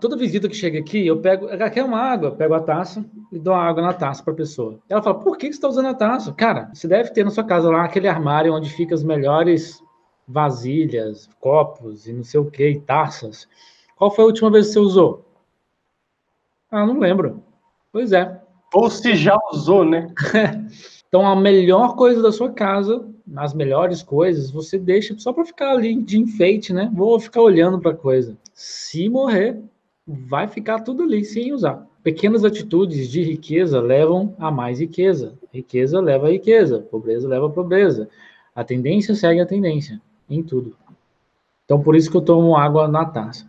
Toda visita que chega aqui, eu pego, quer uma água, pego a taça e dou a água na taça para a pessoa. Ela fala, por que você está usando a taça? Cara, você deve ter na sua casa lá aquele armário onde fica as melhores vasilhas, copos e não sei o que, taças. Qual foi a última vez que você usou? Ah, não lembro. Pois é. Ou se já usou, né? então, a melhor coisa da sua casa, as melhores coisas, você deixa só para ficar ali de enfeite, né? Vou ficar olhando para coisa. Se morrer, vai ficar tudo ali sem usar. Pequenas atitudes de riqueza levam a mais riqueza. Riqueza leva a riqueza. Pobreza leva a pobreza. A tendência segue a tendência em tudo. Então, por isso que eu tomo água na taça.